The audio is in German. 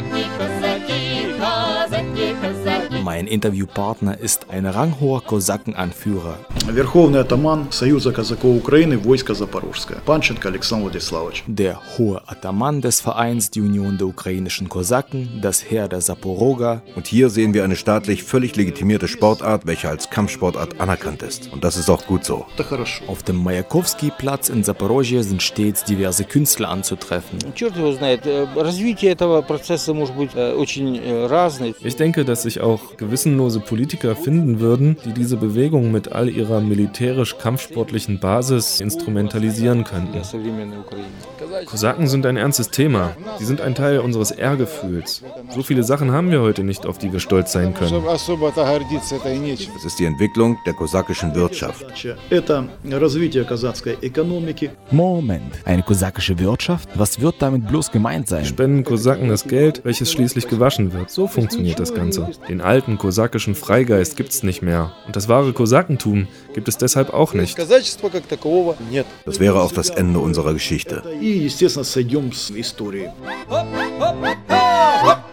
Aqui. Mein Interviewpartner ist ein ranghoher Kosakenanführer. Верховный атаман Союза казаков Украины, войско Запорожское. Панченко Александр Владиславович. Der hohe Ataman des Vereins Die Union der ukrainischen Kosaken, das Heer der Saporoga. Und hier sehen wir eine staatlich völlig legitimierte Sportart, welche als Kampfsportart anerkannt ist. Und das ist auch gut so. Это хорошо. Auf dem Majakowski-Platz in Zaporozhye sind stets diverse Künstler anzutreffen. Черт его знает, э, развитие этого процесса может быть э, очень э, разное. Ich denke, dass sich auch gewissenlose Politiker finden würden, die diese Bewegung mit all ihrer militärisch-kampfsportlichen Basis instrumentalisieren könnten. Kosaken sind ein ernstes Thema. Sie sind ein Teil unseres Ehrgefühls. So viele Sachen haben wir heute nicht, auf die wir stolz sein können. Es ist die Entwicklung der kosakischen Wirtschaft. Moment, eine kosakische Wirtschaft? Was wird damit bloß gemeint sein? Spenden Kosaken das Geld, welches schließlich gewaschen wird. So funktioniert das Ganze. Den all alten kosakischen Freigeist gibt es nicht mehr und das wahre Kosakentum gibt es deshalb auch nicht. Das wäre auch das Ende unserer Geschichte. Hopp, hopp, hopp, hopp.